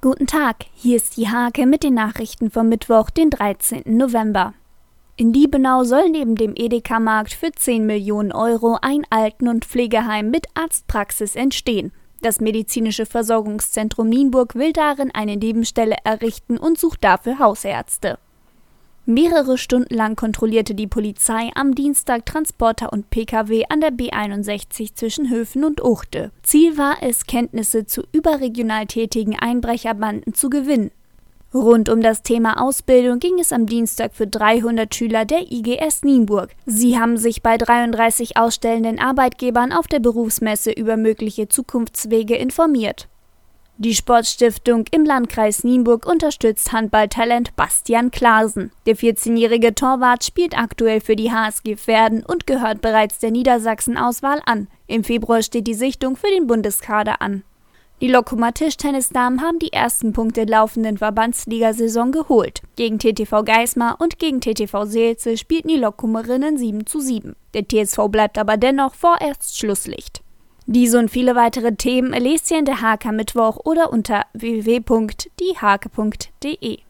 Guten Tag, hier ist die Hake mit den Nachrichten vom Mittwoch, den 13. November. In Liebenau soll neben dem Edeka-Markt für 10 Millionen Euro ein Alten- und Pflegeheim mit Arztpraxis entstehen. Das medizinische Versorgungszentrum Nienburg will darin eine Nebenstelle errichten und sucht dafür Hausärzte. Mehrere Stunden lang kontrollierte die Polizei am Dienstag Transporter und Pkw an der B61 zwischen Höfen und Uchte. Ziel war es, Kenntnisse zu überregional tätigen Einbrecherbanden zu gewinnen. Rund um das Thema Ausbildung ging es am Dienstag für 300 Schüler der IGS Nienburg. Sie haben sich bei 33 ausstellenden Arbeitgebern auf der Berufsmesse über mögliche Zukunftswege informiert. Die Sportstiftung im Landkreis Nienburg unterstützt Handballtalent Bastian Klarsen. Der 14-jährige Torwart spielt aktuell für die HSG Pferden und gehört bereits der Niedersachsen-Auswahl an. Im Februar steht die Sichtung für den Bundeskader an. Die Lokoma Tischtennisdamen haben die ersten Punkte der laufenden Verbandsligasaison geholt. Gegen TTV Geismar und gegen TTV Seelze spielten die Lokomerinnen 7 zu 7. Der TSV bleibt aber dennoch vorerst Schlusslicht. Diese und viele weitere Themen lest ihr in der Hake Mittwoch oder unter www.diehake.de.